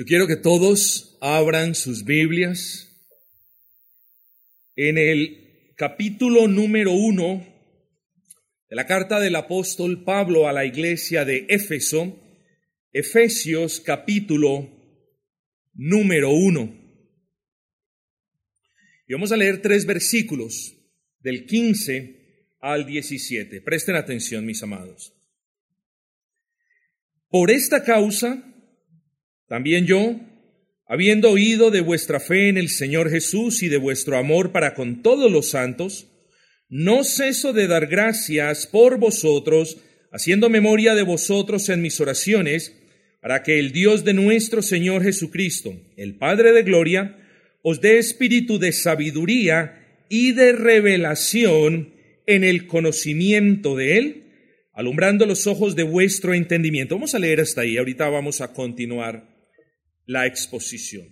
Yo quiero que todos abran sus Biblias en el capítulo número uno de la carta del apóstol Pablo a la iglesia de Éfeso, Efesios capítulo número uno. Y vamos a leer tres versículos del 15 al 17. Presten atención, mis amados. Por esta causa, también yo, habiendo oído de vuestra fe en el Señor Jesús y de vuestro amor para con todos los santos, no ceso de dar gracias por vosotros, haciendo memoria de vosotros en mis oraciones, para que el Dios de nuestro Señor Jesucristo, el Padre de Gloria, os dé espíritu de sabiduría y de revelación en el conocimiento de Él, alumbrando los ojos de vuestro entendimiento. Vamos a leer hasta ahí, ahorita vamos a continuar la exposición.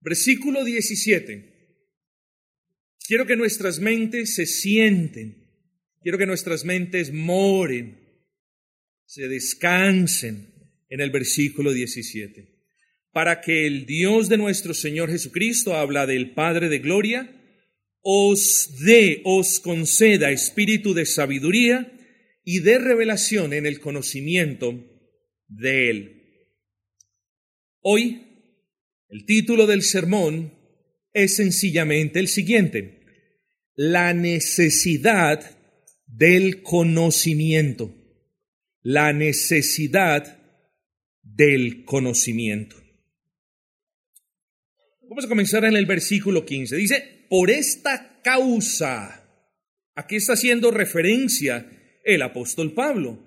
Versículo 17. Quiero que nuestras mentes se sienten, quiero que nuestras mentes moren, se descansen en el versículo 17, para que el Dios de nuestro Señor Jesucristo, habla del Padre de Gloria, os dé, os conceda espíritu de sabiduría y de revelación en el conocimiento de Él Hoy, el título del sermón es sencillamente el siguiente, la necesidad del conocimiento, la necesidad del conocimiento. Vamos a comenzar en el versículo 15. Dice, por esta causa, ¿a qué está haciendo referencia el apóstol Pablo?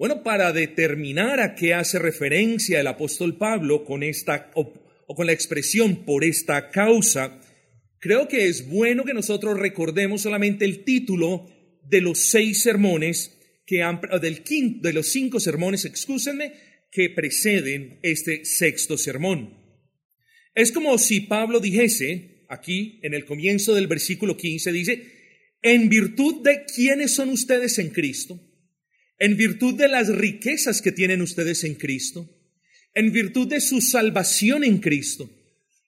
Bueno, para determinar a qué hace referencia el apóstol Pablo con esta o, con la expresión por esta causa, creo que es bueno que nosotros recordemos solamente el título de los seis sermones que han, del quinto, de los cinco sermones, excúsenme, que preceden este sexto sermón. Es como si Pablo dijese, aquí en el comienzo del versículo 15, dice, en virtud de quiénes son ustedes en Cristo, en virtud de las riquezas que tienen ustedes en Cristo, en virtud de su salvación en Cristo,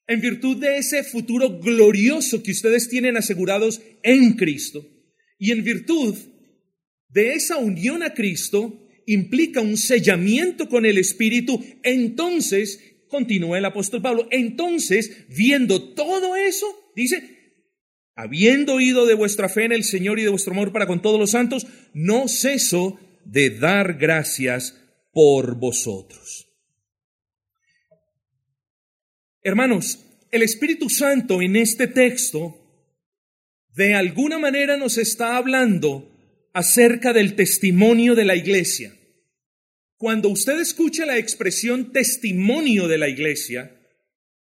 en virtud de ese futuro glorioso que ustedes tienen asegurados en Cristo, y en virtud de esa unión a Cristo implica un sellamiento con el Espíritu, entonces, continúa el apóstol Pablo, entonces, viendo todo eso, dice, habiendo oído de vuestra fe en el Señor y de vuestro amor para con todos los santos, no ceso de dar gracias por vosotros. Hermanos, el Espíritu Santo en este texto de alguna manera nos está hablando acerca del testimonio de la iglesia. Cuando usted escucha la expresión testimonio de la iglesia,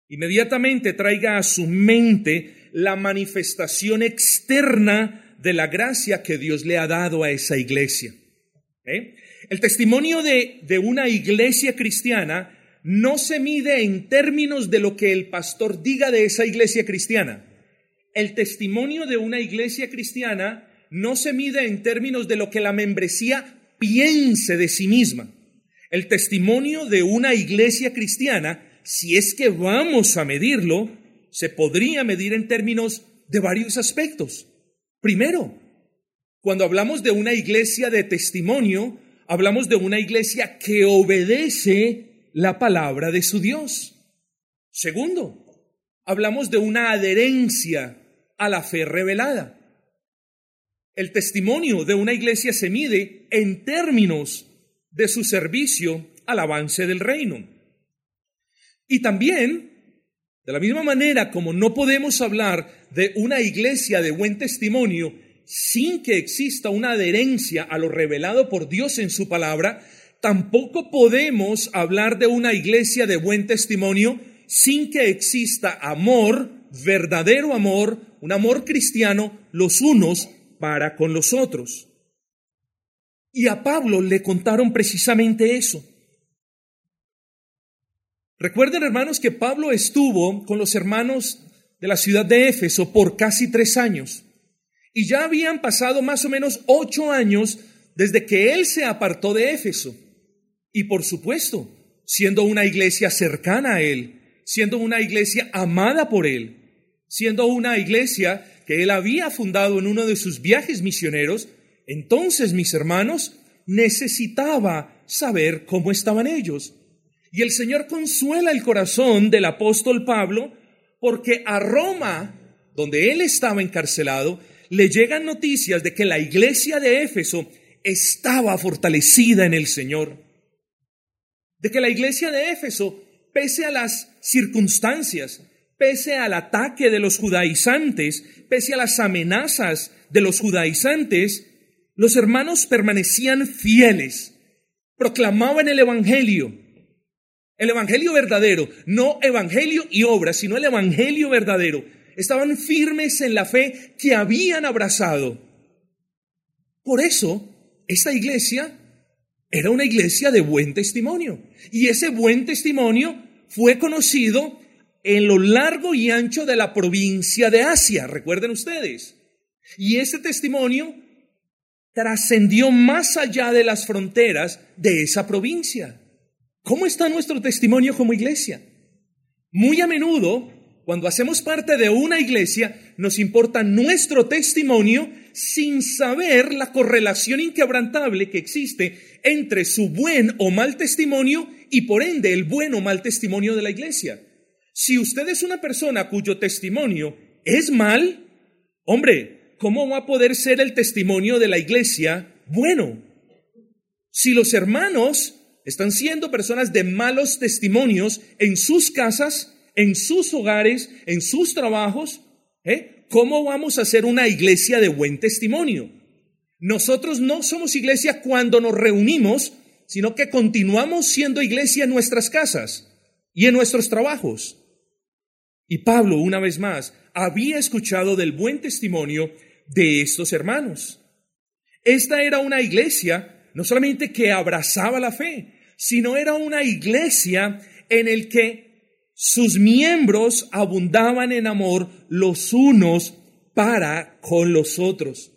inmediatamente traiga a su mente la manifestación externa de la gracia que Dios le ha dado a esa iglesia. El testimonio de, de una iglesia cristiana no se mide en términos de lo que el pastor diga de esa iglesia cristiana. El testimonio de una iglesia cristiana no se mide en términos de lo que la membresía piense de sí misma. El testimonio de una iglesia cristiana, si es que vamos a medirlo, se podría medir en términos de varios aspectos. Primero, cuando hablamos de una iglesia de testimonio, hablamos de una iglesia que obedece la palabra de su Dios. Segundo, hablamos de una adherencia a la fe revelada. El testimonio de una iglesia se mide en términos de su servicio al avance del reino. Y también, de la misma manera como no podemos hablar de una iglesia de buen testimonio sin que exista una adherencia a lo revelado por Dios en su palabra, tampoco podemos hablar de una iglesia de buen testimonio sin que exista amor, verdadero amor, un amor cristiano, los unos para con los otros. Y a Pablo le contaron precisamente eso. Recuerden, hermanos, que Pablo estuvo con los hermanos de la ciudad de Éfeso por casi tres años. Y ya habían pasado más o menos ocho años desde que él se apartó de Éfeso. Y por supuesto, siendo una iglesia cercana a Él, siendo una iglesia amada por Él, siendo una iglesia que Él había fundado en uno de sus viajes misioneros, entonces, mis hermanos, necesitaba saber cómo estaban ellos. Y el Señor consuela el corazón del apóstol Pablo porque a Roma, donde él estaba encarcelado, le llegan noticias de que la iglesia de Éfeso estaba fortalecida en el Señor. De que la iglesia de Éfeso, pese a las circunstancias, pese al ataque de los judaizantes, pese a las amenazas de los judaizantes, los hermanos permanecían fieles, proclamaban el Evangelio, el Evangelio verdadero, no Evangelio y obras, sino el Evangelio verdadero. Estaban firmes en la fe que habían abrazado. Por eso, esta iglesia era una iglesia de buen testimonio. Y ese buen testimonio fue conocido en lo largo y ancho de la provincia de Asia, recuerden ustedes. Y ese testimonio trascendió más allá de las fronteras de esa provincia. ¿Cómo está nuestro testimonio como iglesia? Muy a menudo, cuando hacemos parte de una iglesia, nos importa nuestro testimonio sin saber la correlación inquebrantable que existe entre su buen o mal testimonio y por ende el buen o mal testimonio de la iglesia. Si usted es una persona cuyo testimonio es mal, hombre, ¿cómo va a poder ser el testimonio de la iglesia bueno? Si los hermanos están siendo personas de malos testimonios en sus casas, en sus hogares, en sus trabajos, ¿eh? ¿cómo vamos a ser una iglesia de buen testimonio? Nosotros no somos iglesia cuando nos reunimos, sino que continuamos siendo iglesia en nuestras casas y en nuestros trabajos. Y Pablo, una vez más, había escuchado del buen testimonio de estos hermanos. Esta era una iglesia no solamente que abrazaba la fe, sino era una iglesia en el que sus miembros abundaban en amor los unos para con los otros.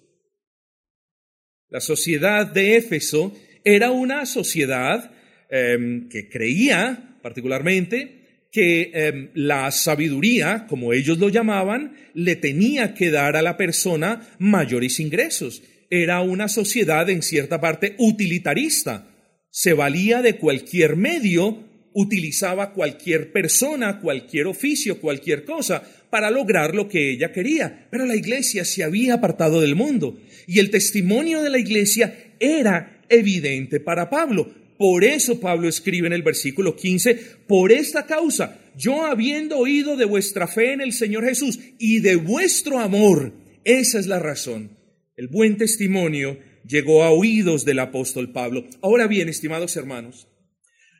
La sociedad de Éfeso era una sociedad em, que creía particularmente que em, la sabiduría, como ellos lo llamaban, le tenía que dar a la persona mayores ingresos. Era una sociedad en cierta parte utilitarista. Se valía de cualquier medio, utilizaba cualquier persona, cualquier oficio, cualquier cosa para lograr lo que ella quería. Pero la iglesia se había apartado del mundo y el testimonio de la iglesia era evidente para Pablo. Por eso Pablo escribe en el versículo 15, por esta causa, yo habiendo oído de vuestra fe en el Señor Jesús y de vuestro amor, esa es la razón. El buen testimonio llegó a oídos del apóstol Pablo. Ahora bien, estimados hermanos,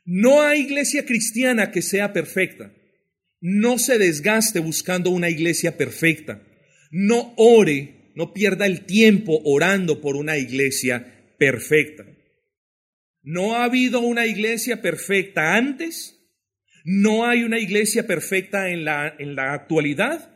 no hay iglesia cristiana que sea perfecta. No se desgaste buscando una iglesia perfecta. No ore, no pierda el tiempo orando por una iglesia perfecta. No ha habido una iglesia perfecta antes, no hay una iglesia perfecta en la, en la actualidad,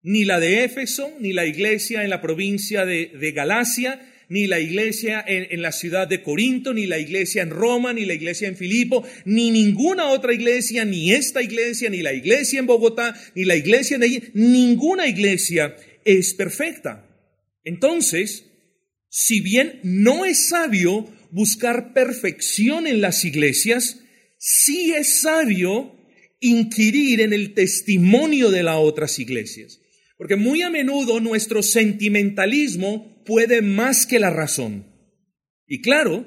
ni la de Éfeso, ni la iglesia en la provincia de, de Galacia, ni la iglesia en, la ciudad de Corinto, ni la iglesia en Roma, ni la iglesia en Filipo, ni ninguna otra iglesia, ni esta iglesia, ni la iglesia en Bogotá, ni la iglesia en ninguna iglesia es perfecta. Entonces, si bien no es sabio buscar perfección en las iglesias, sí es sabio inquirir en el testimonio de las otras iglesias. Porque muy a menudo nuestro sentimentalismo puede más que la razón. Y claro,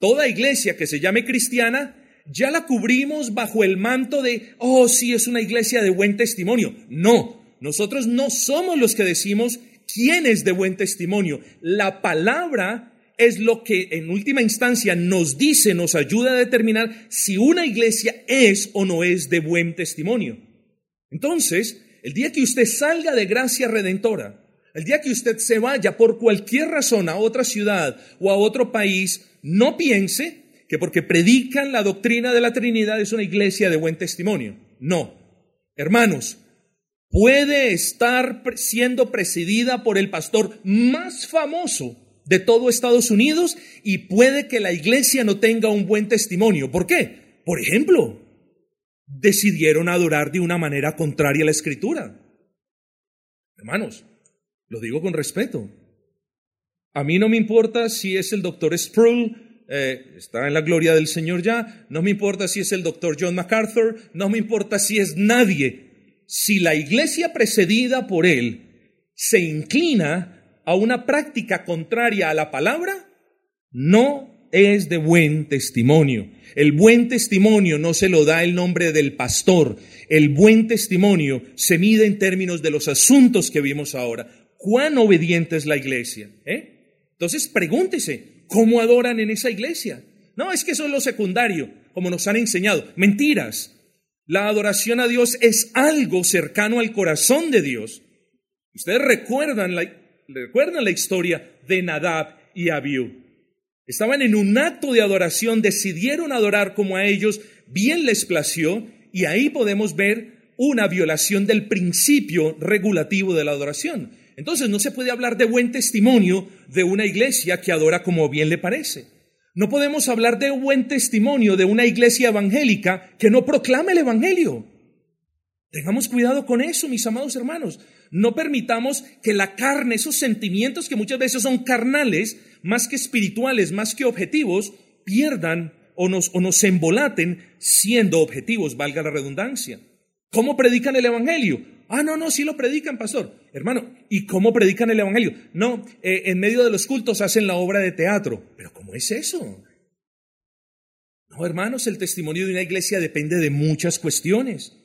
toda iglesia que se llame cristiana, ya la cubrimos bajo el manto de, oh, sí, es una iglesia de buen testimonio. No, nosotros no somos los que decimos quién es de buen testimonio. La palabra es lo que en última instancia nos dice, nos ayuda a determinar si una iglesia es o no es de buen testimonio. Entonces, el día que usted salga de gracia redentora, el día que usted se vaya por cualquier razón a otra ciudad o a otro país, no piense que porque predican la doctrina de la Trinidad es una iglesia de buen testimonio. No. Hermanos, puede estar siendo presidida por el pastor más famoso de todo Estados Unidos y puede que la iglesia no tenga un buen testimonio. ¿Por qué? por ejemplo, decidieron adorar de una manera contraria a la escritura. Hermanos, lo digo con respeto. A mí no me importa si es el doctor Sproul, eh, está en la gloria del Señor ya, no me importa si es el doctor John MacArthur, no me importa si es nadie. Si la iglesia precedida por él se inclina a una práctica contraria a la palabra, no es de buen testimonio. El buen testimonio no se lo da el nombre del pastor. El buen testimonio se mide en términos de los asuntos que vimos ahora. ¿Cuán obediente es la iglesia? ¿Eh? Entonces pregúntese, ¿cómo adoran en esa iglesia? No, es que eso es lo secundario, como nos han enseñado. Mentiras. La adoración a Dios es algo cercano al corazón de Dios. Ustedes recuerdan la, recuerdan la historia de Nadab y Abiú. Estaban en un acto de adoración, decidieron adorar como a ellos bien les plació y ahí podemos ver una violación del principio regulativo de la adoración. Entonces no se puede hablar de buen testimonio de una iglesia que adora como bien le parece. No podemos hablar de buen testimonio de una iglesia evangélica que no proclama el Evangelio. Tengamos cuidado con eso, mis amados hermanos. No permitamos que la carne, esos sentimientos que muchas veces son carnales, más que espirituales, más que objetivos, pierdan o nos, o nos embolaten siendo objetivos, valga la redundancia. ¿Cómo predican el Evangelio? Ah, no, no, sí lo predican, pastor. Hermano, ¿y cómo predican el Evangelio? No, eh, en medio de los cultos hacen la obra de teatro. Pero ¿cómo es eso? No, hermanos, el testimonio de una iglesia depende de muchas cuestiones.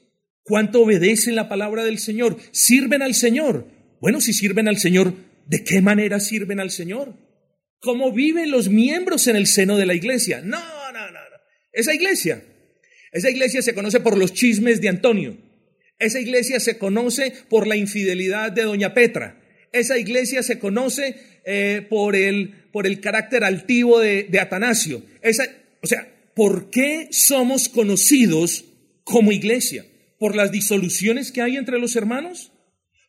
¿Cuánto obedecen la palabra del Señor? ¿Sirven al Señor? Bueno, si sirven al Señor, ¿de qué manera sirven al Señor? ¿Cómo viven los miembros en el seno de la iglesia? No, no, no, no. Esa iglesia, esa iglesia se conoce por los chismes de Antonio. Esa iglesia se conoce por la infidelidad de Doña Petra. Esa iglesia se conoce eh, por, el, por el carácter altivo de, Atanasio. Esa, o sea, ¿por qué somos conocidos como iglesia? por las disoluciones que hay entre los hermanos,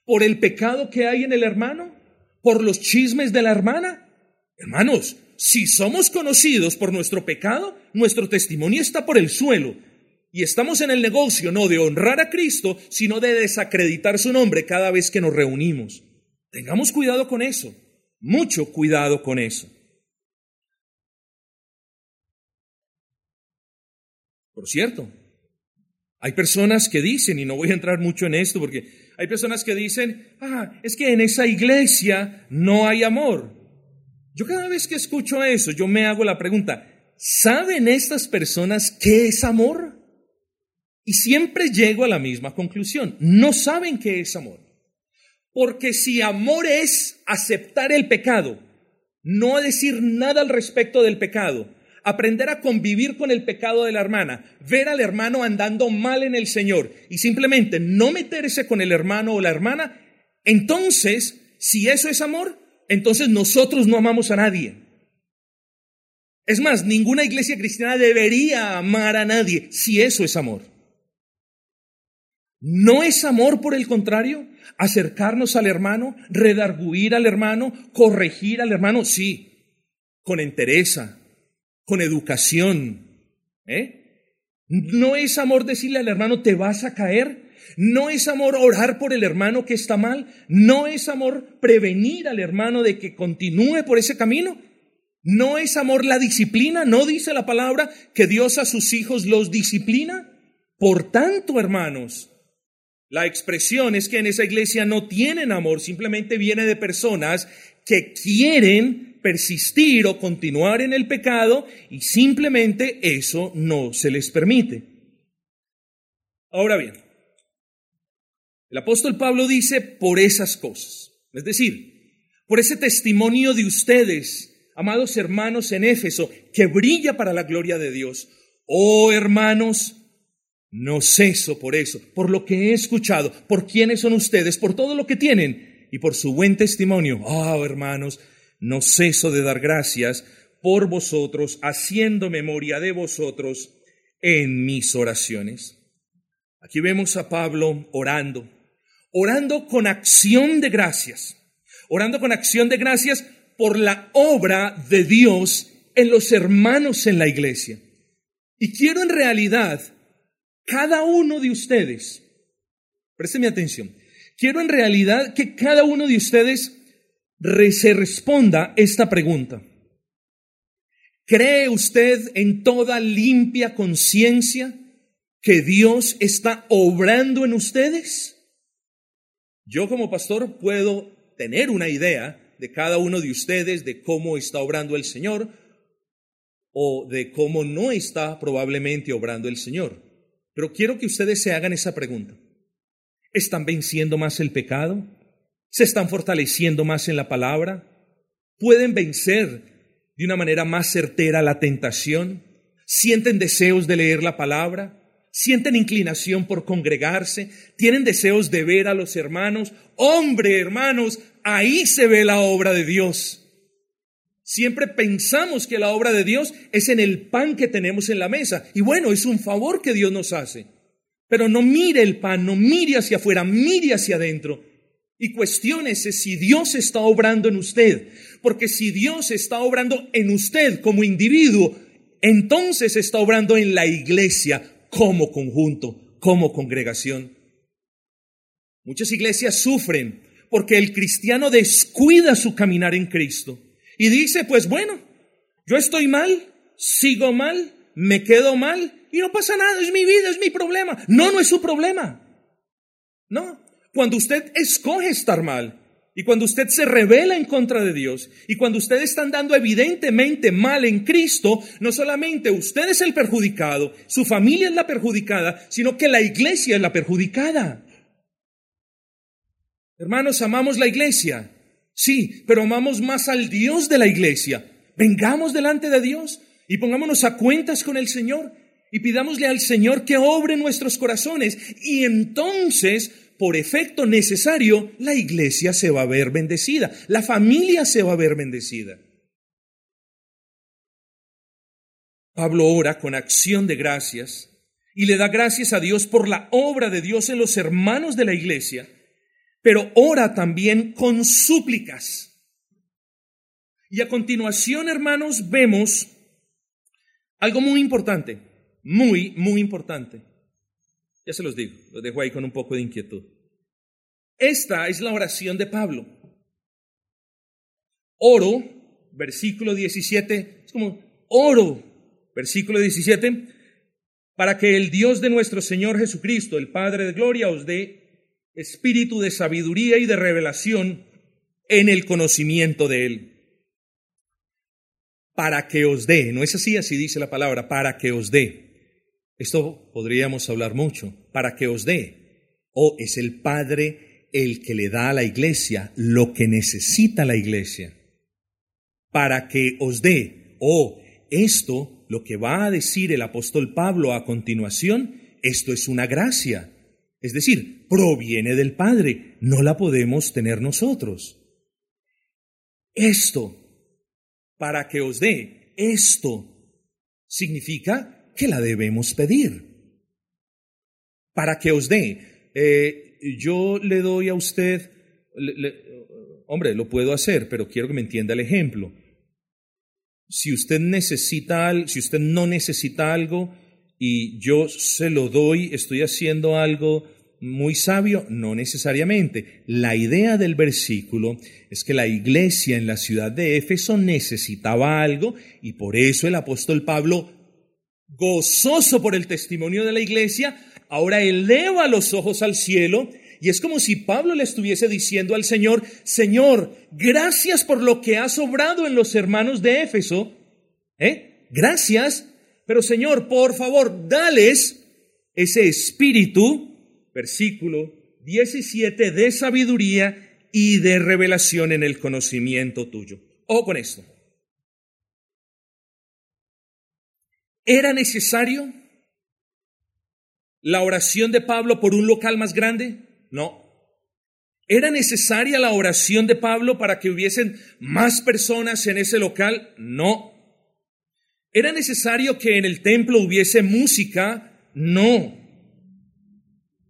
por el pecado que hay en el hermano, por los chismes de la hermana. Hermanos, si somos conocidos por nuestro pecado, nuestro testimonio está por el suelo. Y estamos en el negocio no de honrar a Cristo, sino de desacreditar su nombre cada vez que nos reunimos. Tengamos cuidado con eso, mucho cuidado con eso. Por cierto, hay personas que dicen, y no voy a entrar mucho en esto porque hay personas que dicen, ah, es que en esa iglesia no hay amor. Yo cada vez que escucho eso, yo me hago la pregunta, ¿saben estas personas qué es amor? Y siempre llego a la misma conclusión, no saben qué es amor. Porque si amor es aceptar el pecado, no decir nada al respecto del pecado, aprender a convivir con el pecado de la hermana, ver al hermano andando mal en el Señor y simplemente no meterse con el hermano o la hermana, entonces, si eso es amor, entonces nosotros no amamos a nadie. Es más, ninguna iglesia cristiana debería amar a nadie si eso es amor. ¿No es amor, por el contrario, acercarnos al hermano, redarguir al hermano, corregir al hermano? Sí, con entereza, con educación. ¿eh? No es amor decirle al hermano, te vas a caer. No es amor orar por el hermano que está mal. No es amor prevenir al hermano de que continúe por ese camino. No es amor la disciplina. No dice la palabra que Dios a sus hijos los disciplina. Por tanto, hermanos, la expresión es que en esa iglesia no tienen amor, simplemente viene de personas que quieren persistir o continuar en el pecado y simplemente eso no se les permite. Ahora bien, el apóstol Pablo dice por esas cosas, es decir, por ese testimonio de ustedes, amados hermanos en Éfeso, que brilla para la gloria de Dios. Oh hermanos, no ceso por eso, por lo que he escuchado, por quiénes son ustedes, por todo lo que tienen y por su buen testimonio. Oh hermanos, no ceso de dar gracias por vosotros, haciendo memoria de vosotros en mis oraciones. Aquí vemos a Pablo orando, orando con acción de gracias, orando con acción de gracias por la obra de Dios en los hermanos en la iglesia. Y quiero en realidad, cada uno de ustedes, présteme atención, quiero en realidad que cada uno de ustedes se responda esta pregunta. ¿Cree usted en toda limpia conciencia que Dios está obrando en ustedes? Yo como pastor puedo tener una idea de cada uno de ustedes de cómo está obrando el Señor o de cómo no está probablemente obrando el Señor. Pero quiero que ustedes se hagan esa pregunta. ¿Están venciendo más el pecado? ¿Se están fortaleciendo más en la palabra? ¿Pueden vencer de una manera más certera la tentación? ¿Sienten deseos de leer la palabra? ¿Sienten inclinación por congregarse? ¿Tienen deseos de ver a los hermanos? Hombre, hermanos, ahí se ve la obra de Dios. Siempre pensamos que la obra de Dios es en el pan que tenemos en la mesa. Y bueno, es un favor que Dios nos hace. Pero no mire el pan, no mire hacia afuera, mire hacia adentro y cuestiónese si Dios está obrando en usted. Porque si Dios está obrando en usted como individuo, entonces está obrando en la iglesia como conjunto, como congregación. Muchas iglesias sufren porque el cristiano descuida su caminar en Cristo y dice, pues bueno, yo estoy mal, sigo mal, me quedo mal y no pasa nada, es mi vida, es mi problema. No, no es su problema. No, cuando usted escoge estar mal y cuando usted se revela en contra de Dios y cuando usted está andando evidentemente mal en Cristo, no solamente usted es el perjudicado, su familia es la perjudicada, sino que la iglesia es la perjudicada. Hermanos, amamos la iglesia, sí, pero amamos más al Dios de la iglesia. Vengamos delante de Dios y pongámonos a cuentas con el Señor y pidámosle al Señor que obre nuestros corazones y entonces por efecto necesario, la iglesia se va a ver bendecida, la familia se va a ver bendecida. Pablo ora con acción de gracias y le da gracias a Dios por la obra de Dios en los hermanos de la iglesia, pero ora también con súplicas. Y a continuación, hermanos, vemos algo muy importante, muy, muy importante. Ya se los digo, los dejo ahí con un poco de inquietud. Esta es la oración de Pablo. Oro, versículo 17, es como oro, versículo 17, para que el Dios de nuestro Señor Jesucristo, el Padre de Gloria, os dé espíritu de sabiduría y de revelación en el conocimiento de Él. Para que os dé, no es así, así dice la palabra, para que os dé. Esto podríamos hablar mucho, para que os dé. O es el Padre el que le da a la iglesia lo que necesita la iglesia. Para que os dé. O esto, lo que va a decir el apóstol Pablo a continuación, esto es una gracia. Es decir, proviene del Padre, no la podemos tener nosotros. Esto, para que os dé, esto significa que la debemos pedir para que os dé. Eh, yo le doy a usted, hombre, lo puedo hacer, pero quiero que me entienda el ejemplo. Si usted necesita, si usted no necesita algo y yo se lo doy, estoy haciendo algo muy sabio, no necesariamente. La idea del versículo es que la iglesia en la ciudad de Éfeso necesitaba algo y por eso el apóstol Pablo gozoso por el testimonio de la iglesia, ahora eleva los ojos al cielo y es como si Pablo le estuviese diciendo al Señor, Señor, gracias por lo que has obrado en los hermanos de Éfeso. ¿Eh? Gracias, pero Señor, por favor, dales ese espíritu, versículo 17, de sabiduría y de revelación en el conocimiento tuyo. O con esto. ¿Era necesario la oración de Pablo por un local más grande? No. ¿Era necesaria la oración de Pablo para que hubiesen más personas en ese local? No. ¿Era necesario que en el templo hubiese música? No.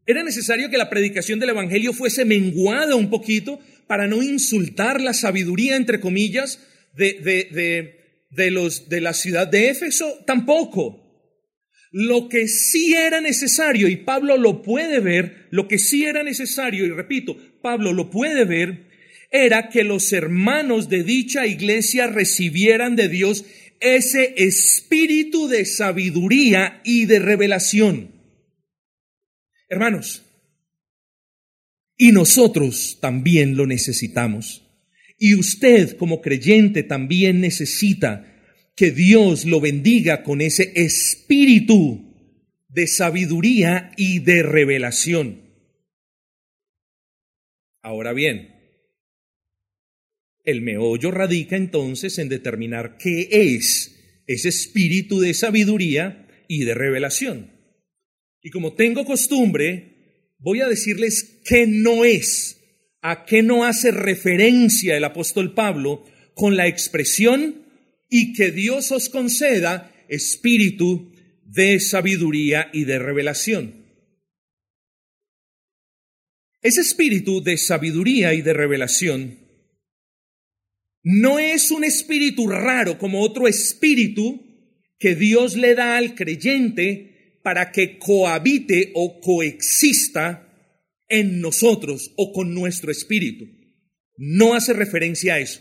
¿Era necesario que la predicación del Evangelio fuese menguada un poquito para no insultar la sabiduría, entre comillas, de, de, de, de, los, de la ciudad de Éfeso? Tampoco. Lo que sí era necesario, y Pablo lo puede ver, lo que sí era necesario, y repito, Pablo lo puede ver, era que los hermanos de dicha iglesia recibieran de Dios ese espíritu de sabiduría y de revelación. Hermanos, y nosotros también lo necesitamos. Y usted como creyente también necesita que Dios lo bendiga con ese espíritu de sabiduría y de revelación. Ahora bien, el meollo radica entonces en determinar qué es ese espíritu de sabiduría y de revelación. Y como tengo costumbre, voy a decirles qué no es, a qué no hace referencia el apóstol Pablo con la expresión y que Dios os conceda espíritu de sabiduría y de revelación. Ese espíritu de sabiduría y de revelación no es un espíritu raro como otro espíritu que Dios le da al creyente para que cohabite o coexista en nosotros o con nuestro espíritu. No hace referencia a eso.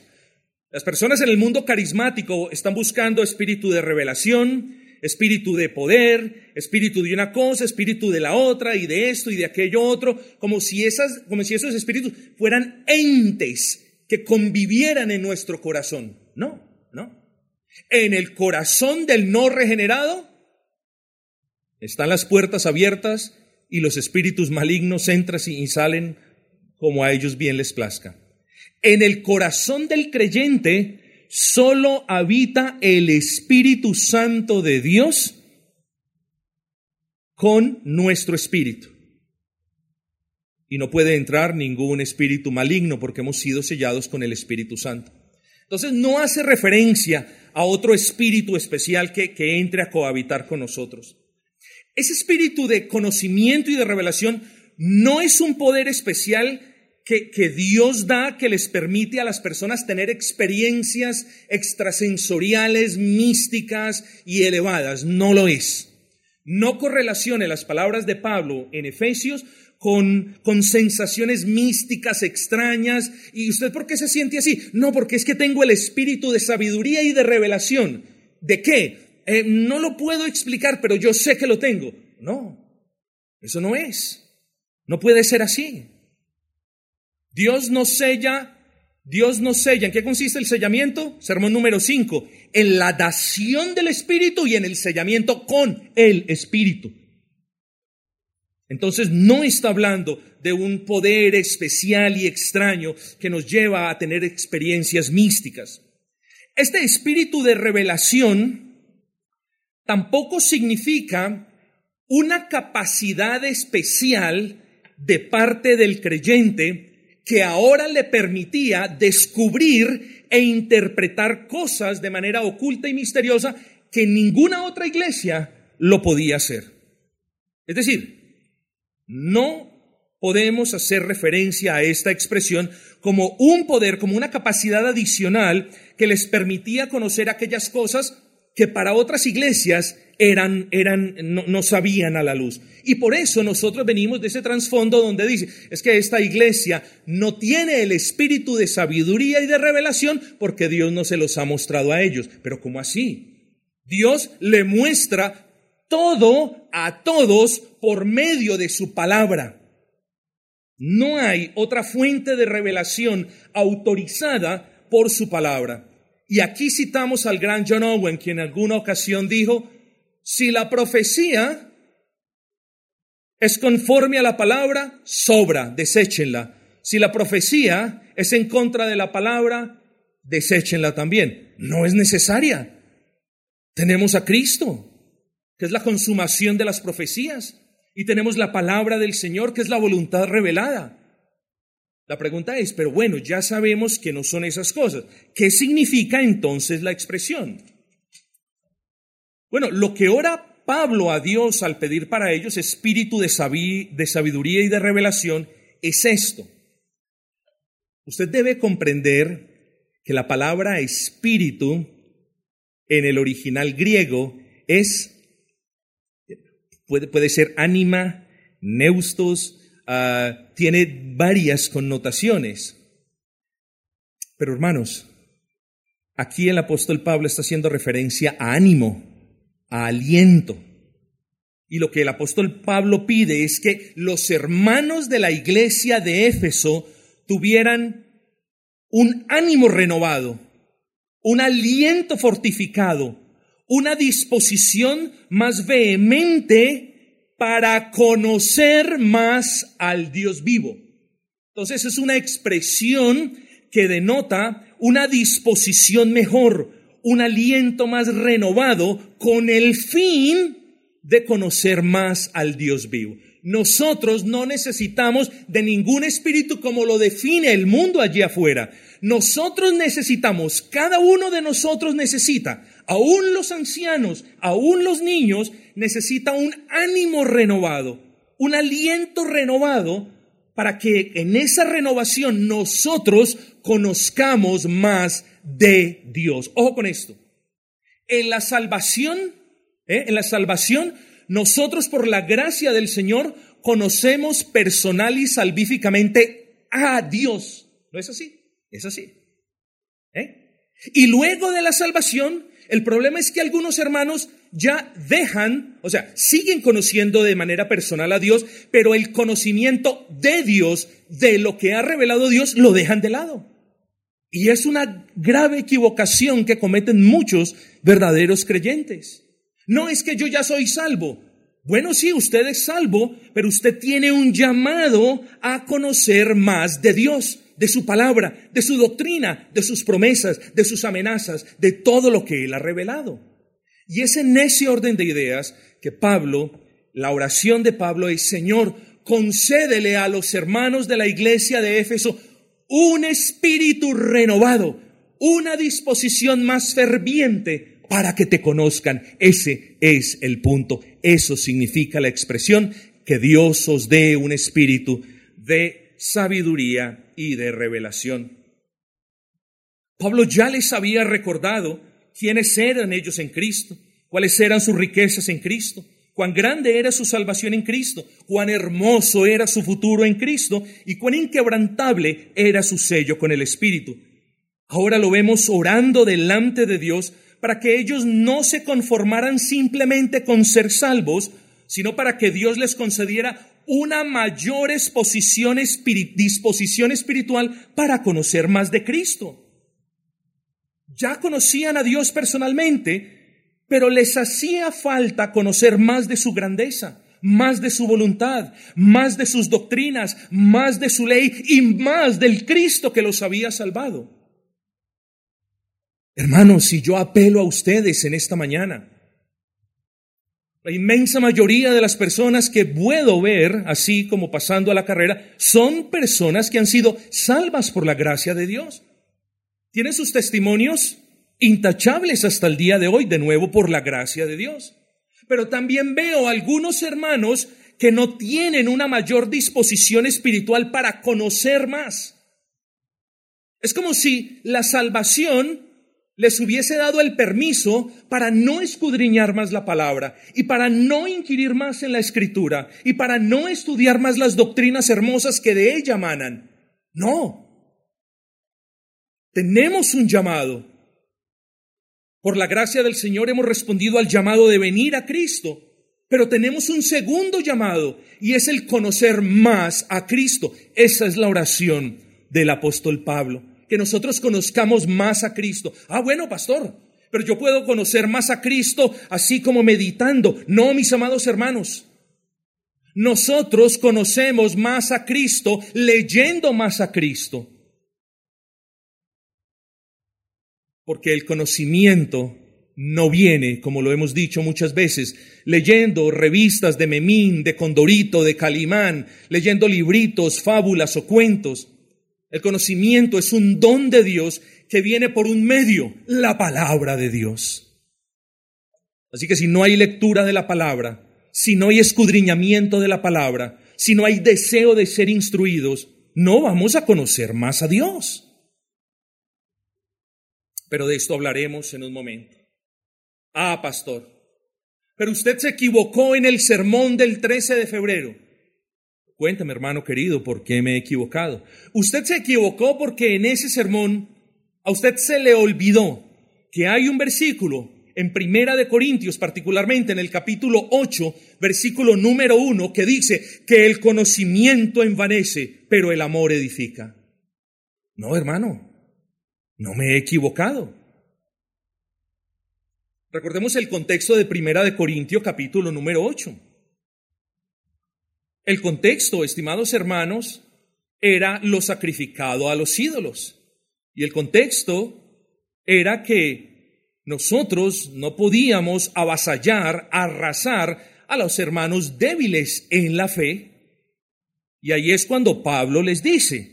Las personas en el mundo carismático están buscando espíritu de revelación, espíritu de poder, espíritu de una cosa, espíritu de la otra y de esto y de aquello otro, como si esas, como si esos espíritus fueran entes que convivieran en nuestro corazón. No, no. En el corazón del no regenerado están las puertas abiertas y los espíritus malignos entran y salen como a ellos bien les plazca. En el corazón del creyente solo habita el Espíritu Santo de Dios con nuestro espíritu y no puede entrar ningún espíritu maligno porque hemos sido sellados con el Espíritu Santo. Entonces no hace referencia a otro espíritu especial que, que entre a cohabitar con nosotros. Ese espíritu de conocimiento y de revelación no es un poder especial que, que, Dios da que les permite a las personas tener experiencias extrasensoriales, místicas y elevadas. No lo es. No correlacione las palabras de Pablo en Efesios con, con sensaciones místicas extrañas. ¿Y usted por qué se siente así? No, porque es que tengo el espíritu de sabiduría y de revelación. ¿De qué? Eh, no lo puedo explicar, pero yo sé que lo tengo. No, eso no es. No puede ser así. Dios nos sella, Dios nos sella. ¿En qué consiste el sellamiento? Sermón número 5. En la dación del Espíritu y en el sellamiento con el Espíritu. Entonces no está hablando de un poder especial y extraño que nos lleva a tener experiencias místicas. Este espíritu de revelación tampoco significa una capacidad especial de parte del creyente que ahora le permitía descubrir e interpretar cosas de manera oculta y misteriosa que ninguna otra iglesia lo podía hacer. Es decir, no podemos hacer referencia a esta expresión como un poder, como una capacidad adicional que les permitía conocer aquellas cosas que para otras iglesias eran, eran, no, no, sabían a la luz. Y por eso nosotros venimos de ese trasfondo donde dice, es que esta iglesia no tiene el espíritu de sabiduría y de revelación porque Dios no se los ha mostrado a ellos. Pero ¿cómo así? Dios le muestra todo a todos por medio de su palabra. No hay otra fuente de revelación autorizada por su palabra. Y aquí citamos al gran John Owen, quien en alguna ocasión dijo, si la profecía es conforme a la palabra, sobra, deséchenla. Si la profecía es en contra de la palabra, deséchenla también. No es necesaria. Tenemos a Cristo que es la consumación de las profecías, y tenemos la palabra del Señor, que es la voluntad revelada. La pregunta es, pero bueno, ya sabemos que no son esas cosas. ¿Qué significa entonces la expresión? Bueno, lo que ora Pablo a Dios al pedir para ellos espíritu de, sabiduría y de revelación es esto. Usted debe comprender que la palabra espíritu en el original griego es puede, puede ser ánima, neustos, ah, tiene varias connotaciones. Pero hermanos, aquí el apóstol Pablo está haciendo referencia a ánimo, a aliento. Y lo que el apóstol Pablo pide es que los hermanos de la iglesia de Éfeso tuvieran un ánimo renovado, un aliento fortificado, una disposición más vehemente para conocer más al Dios vivo. Entonces es una expresión que denota una disposición mejor, un aliento más renovado con el fin de conocer más al Dios vivo. Nosotros no necesitamos de ningún espíritu como lo define el mundo allí afuera. Nosotros necesitamos, cada uno de nosotros necesita, aún los ancianos, aún los niños, necesita un ánimo renovado, un aliento renovado para que en esa renovación nosotros conozcamos más de Dios. Ojo con esto. En la salvación, ¿eh? en la salvación, nosotros por la gracia del Señor conocemos personal y salvíficamente a Dios. ¿No es así? Es así. ¿Eh? Y luego de la salvación, el problema es que algunos hermanos ya dejan, o sea, siguen conociendo de manera personal a Dios, pero el conocimiento de Dios, de lo que ha revelado Dios, lo dejan de lado. Y es una grave equivocación que cometen muchos verdaderos creyentes. No es que yo ya soy salvo. Bueno, sí, usted es salvo, pero usted tiene un llamado a conocer más de Dios de su palabra, de su doctrina, de sus promesas, de sus amenazas, de todo lo que Él ha revelado. Y es en ese orden de ideas que Pablo, la oración de Pablo es, Señor, concédele a los hermanos de la iglesia de Éfeso un espíritu renovado, una disposición más ferviente para que te conozcan. Ese es el punto. Eso significa la expresión que Dios os dé un espíritu de sabiduría y de revelación. Pablo ya les había recordado quiénes eran ellos en Cristo, cuáles eran sus riquezas en Cristo, cuán grande era su salvación en Cristo, cuán hermoso era su futuro en Cristo y cuán inquebrantable era su sello con el Espíritu. Ahora lo vemos orando delante de Dios para que ellos no se conformaran simplemente con ser salvos, sino para que Dios les concediera una mayor disposición espiritual para conocer más de Cristo. Ya conocían a Dios personalmente, pero les hacía falta conocer más de su grandeza, más de su voluntad, más de sus doctrinas, más de su ley y más del Cristo que los había salvado. Hermanos, si yo apelo a ustedes en esta mañana, la inmensa mayoría de las personas que puedo ver, así como pasando a la carrera, son personas que han sido salvas por la gracia de Dios. Tienen sus testimonios intachables hasta el día de hoy, de nuevo por la gracia de Dios. Pero también veo algunos hermanos que no tienen una mayor disposición espiritual para conocer más. Es como si la salvación les hubiese dado el permiso para no escudriñar más la palabra y para no inquirir más en la escritura y para no estudiar más las doctrinas hermosas que de ella manan. No. Tenemos un llamado. Por la gracia del Señor hemos respondido al llamado de venir a Cristo, pero tenemos un segundo llamado y es el conocer más a Cristo. Esa es la oración del apóstol Pablo que nosotros conozcamos más a Cristo. Ah, bueno, pastor, pero yo puedo conocer más a Cristo así como meditando. No, mis amados hermanos. Nosotros conocemos más a Cristo leyendo más a Cristo. Porque el conocimiento no viene, como lo hemos dicho muchas veces, leyendo revistas de Memín, de Condorito, de Calimán, leyendo libritos, fábulas o cuentos. El conocimiento es un don de Dios que viene por un medio, la palabra de Dios. Así que si no hay lectura de la palabra, si no hay escudriñamiento de la palabra, si no hay deseo de ser instruidos, no vamos a conocer más a Dios. Pero de esto hablaremos en un momento. Ah, pastor, pero usted se equivocó en el sermón del 13 de febrero. Cuéntame, hermano querido, ¿por qué me he equivocado? Usted se equivocó porque en ese sermón a usted se le olvidó que hay un versículo en Primera de Corintios, particularmente en el capítulo 8, versículo número 1, que dice que el conocimiento envanece, pero el amor edifica. No, hermano, no me he equivocado. Recordemos el contexto de Primera de Corintios, capítulo número 8. El contexto, estimados hermanos, era lo sacrificado a los ídolos. Y el contexto era que nosotros no podíamos avasallar, arrasar a los hermanos débiles en la fe. Y ahí es cuando Pablo les dice,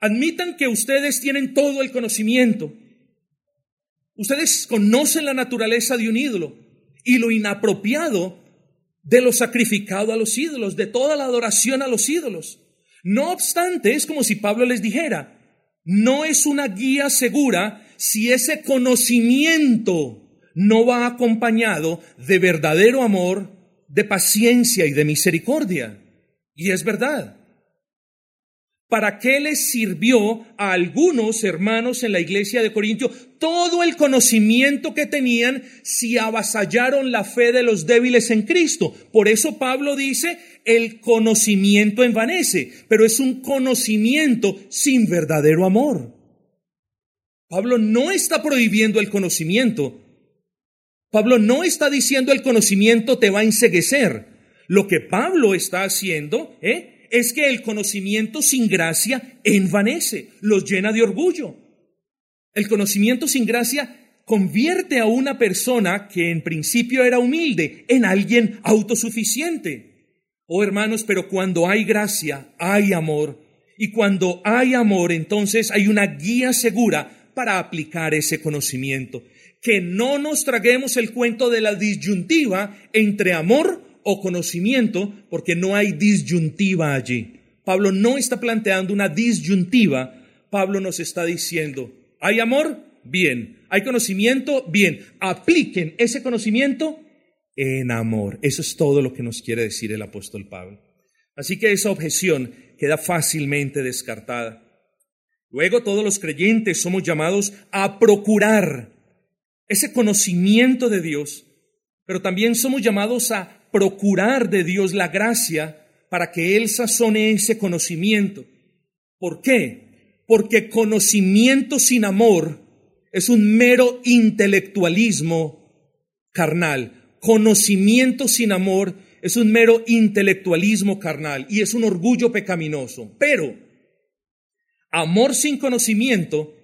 admitan que ustedes tienen todo el conocimiento. Ustedes conocen la naturaleza de un ídolo y lo inapropiado de lo sacrificado a los ídolos, de toda la adoración a los ídolos. No obstante, es como si Pablo les dijera, no es una guía segura si ese conocimiento no va acompañado de verdadero amor, de paciencia y de misericordia. Y es verdad. ¿Para qué les sirvió a algunos hermanos en la iglesia de Corintio todo el conocimiento que tenían si avasallaron la fe de los débiles en Cristo? Por eso Pablo dice, el conocimiento envanece, pero es un conocimiento sin verdadero amor. Pablo no está prohibiendo el conocimiento. Pablo no está diciendo el conocimiento te va a enseguecer. Lo que Pablo está haciendo ¿eh? Es que el conocimiento sin gracia envanece, los llena de orgullo. El conocimiento sin gracia convierte a una persona que en principio era humilde en alguien autosuficiente. Oh hermanos, pero cuando hay gracia, hay amor. Y cuando hay amor, entonces hay una guía segura para aplicar ese conocimiento. Que no nos traguemos el cuento de la disyuntiva entre amor o conocimiento, porque no hay disyuntiva allí. Pablo no está planteando una disyuntiva, Pablo nos está diciendo, ¿hay amor? Bien. ¿Hay conocimiento? Bien. Apliquen ese conocimiento en amor. Eso es todo lo que nos quiere decir el apóstol Pablo. Así que esa objeción queda fácilmente descartada. Luego todos los creyentes somos llamados a procurar ese conocimiento de Dios, pero también somos llamados a procurar de Dios la gracia para que Él sazone ese conocimiento. ¿Por qué? Porque conocimiento sin amor es un mero intelectualismo carnal. Conocimiento sin amor es un mero intelectualismo carnal y es un orgullo pecaminoso. Pero Amor sin conocimiento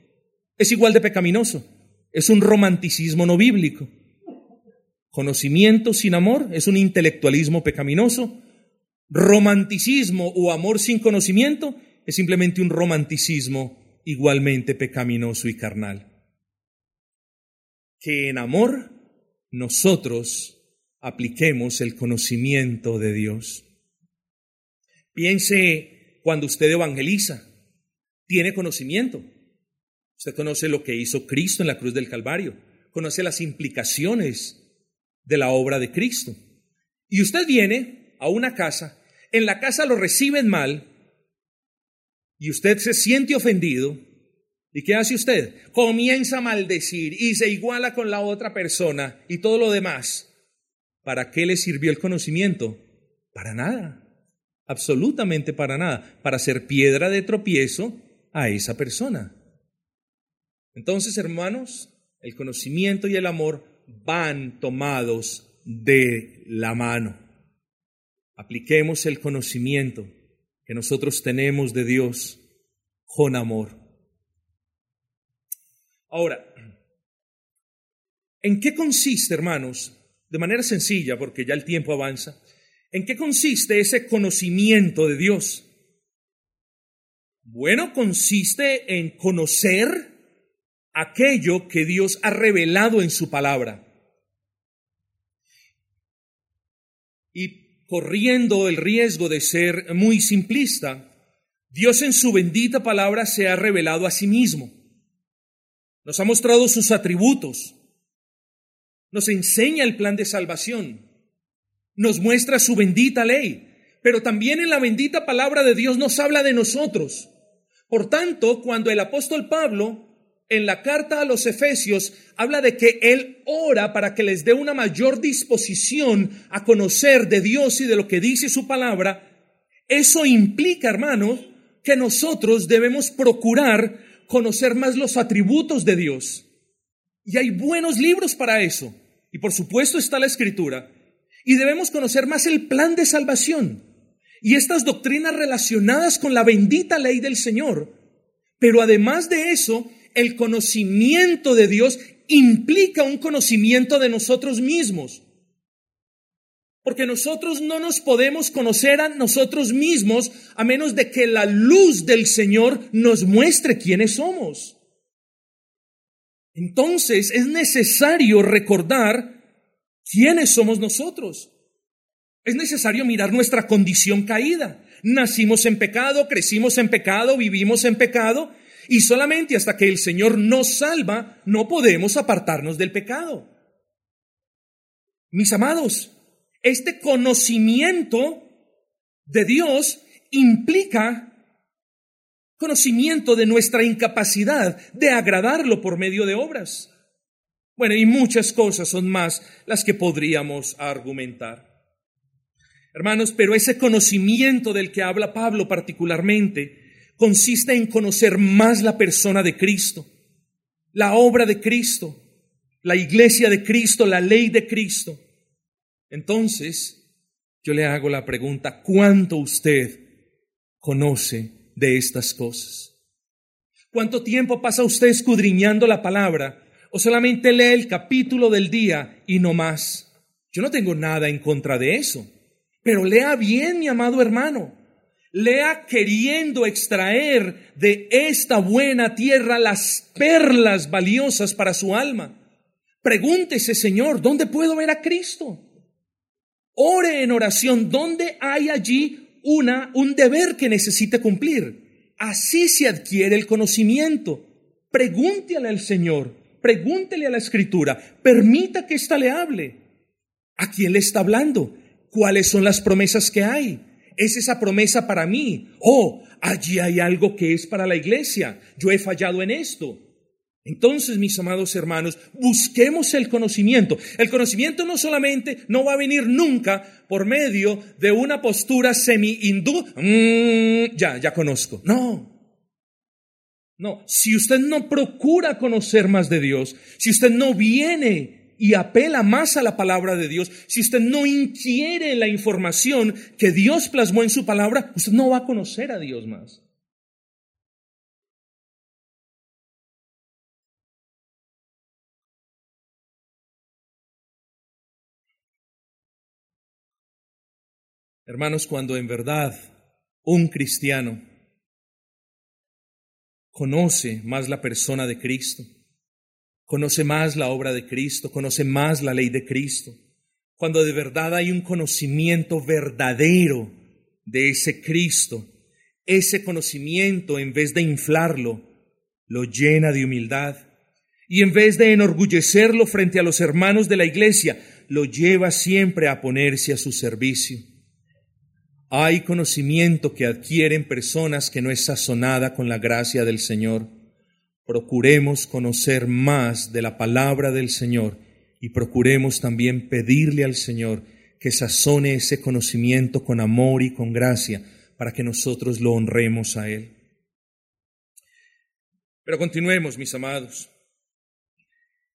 es igual de pecaminoso. Es un romanticismo no bíblico. Conocimiento sin amor es un intelectualismo pecaminoso. Romanticismo o amor sin conocimiento es simplemente un romanticismo igualmente pecaminoso y carnal. Que en amor nosotros apliquemos el conocimiento de Dios. Piense cuando usted evangeliza tiene conocimiento. Usted conoce lo que hizo Cristo en la cruz del Calvario, conoce las implicaciones de la obra de Cristo. Y usted viene a una casa, en la casa lo reciben mal y usted se siente ofendido. ¿Y qué hace usted? Comienza a maldecir y se iguala con la otra persona y todo lo demás. ¿Para qué le sirvió el conocimiento? Para nada. Absolutamente para nada. Para ser piedra de tropiezo a esa persona. Entonces, hermanos, el conocimiento y el amor van tomados de la mano. Apliquemos el conocimiento que nosotros tenemos de Dios con amor. Ahora, ¿en qué consiste, hermanos? De manera sencilla, porque ya el tiempo avanza, ¿en qué consiste ese conocimiento de Dios? Bueno, consiste en conocer aquello que Dios ha revelado en su palabra. Y corriendo el riesgo de ser muy simplista, Dios en su bendita palabra se ha revelado a sí mismo. Nos ha mostrado sus atributos. nos enseña el plan de salvación, nos muestra su bendita ley, pero también en la bendita palabra de Dios nos habla de nosotros. Por tanto, cuando el apóstol Pablo en la carta a los Efesios habla de que Él ora para que les dé una mayor disposición a conocer de Dios y de lo que dice su palabra, eso implica, hermanos, que nosotros debemos procurar conocer más los atributos de Dios. Y hay buenos libros para eso. Y por supuesto está la escritura. Y debemos conocer más el plan de salvación y estas doctrinas relacionadas con la bendita ley del Señor. Pero además de eso, el conocimiento de Dios implica un conocimiento de nosotros mismos. Porque nosotros no nos podemos conocer a nosotros mismos a menos de que la luz del Señor nos muestre quiénes somos. Entonces es necesario recordar quiénes somos nosotros. Es necesario mirar nuestra condición caída. Nacimos en pecado, crecimos en pecado, vivimos en pecado y solamente hasta que el Señor nos salva, no podemos apartarnos del pecado. Mis amados, este conocimiento de Dios implica conocimiento de nuestra incapacidad de agradarlo por medio de obras. Bueno, y muchas cosas son más las que podríamos argumentar. Hermanos, pero ese conocimiento del que habla Pablo particularmente consiste en conocer más la persona de Cristo, la obra de Cristo, la iglesia de Cristo, la ley de Cristo. Entonces, yo le hago la pregunta, ¿cuánto usted conoce de estas cosas? ¿Cuánto tiempo pasa usted escudriñando la palabra o solamente lee el capítulo del día y no más? Yo no tengo nada en contra de eso, pero lea bien, mi amado hermano lea queriendo extraer de esta buena tierra las perlas valiosas para su alma. Pregúntese, Señor, ¿dónde puedo ver a Cristo? Ore en oración, ¿dónde hay allí una, un deber que necesite cumplir? Así se adquiere el conocimiento. Pregúntele al Señor, pregúntele a la Escritura, permita que ésta le hable. ¿A quién le está hablando? ¿Cuáles son las promesas que hay? Es esa promesa para mí. Oh, allí hay algo que es para la iglesia. Yo he fallado en esto. Entonces, mis amados hermanos, busquemos el conocimiento. El conocimiento no solamente no va a venir nunca por medio de una postura semi-hindú. Mm, ya, ya conozco. No. No, si usted no procura conocer más de Dios, si usted no viene y apela más a la palabra de Dios, si usted no inquiere la información que Dios plasmó en su palabra, usted no va a conocer a Dios más. Hermanos, cuando en verdad un cristiano conoce más la persona de Cristo, conoce más la obra de Cristo, conoce más la ley de Cristo. Cuando de verdad hay un conocimiento verdadero de ese Cristo, ese conocimiento, en vez de inflarlo, lo llena de humildad. Y en vez de enorgullecerlo frente a los hermanos de la iglesia, lo lleva siempre a ponerse a su servicio. Hay conocimiento que adquieren personas que no es sazonada con la gracia del Señor procuremos conocer más de la palabra del Señor y procuremos también pedirle al Señor que sazone ese conocimiento con amor y con gracia para que nosotros lo honremos a Él. Pero continuemos, mis amados.